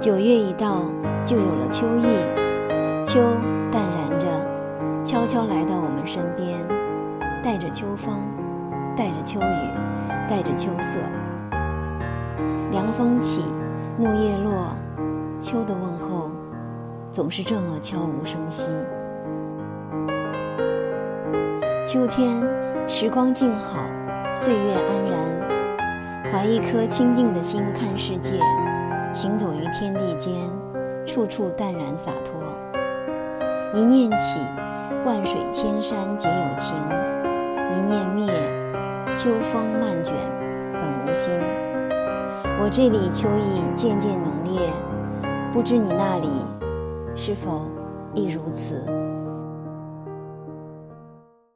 九月一到，就有了秋意。秋淡然着，悄悄来到我们身边，带着秋风，带着秋雨，带着秋色。凉风起，木叶落，秋的问候，总是这么悄无声息。秋天，时光静好，岁月安然，怀一颗清净的心看世界，行走于天地间，处处淡然洒脱。一念起，万水千山皆有情；一念灭，秋风漫卷，本无心。我这里秋意渐渐浓烈，不知你那里是否亦如此？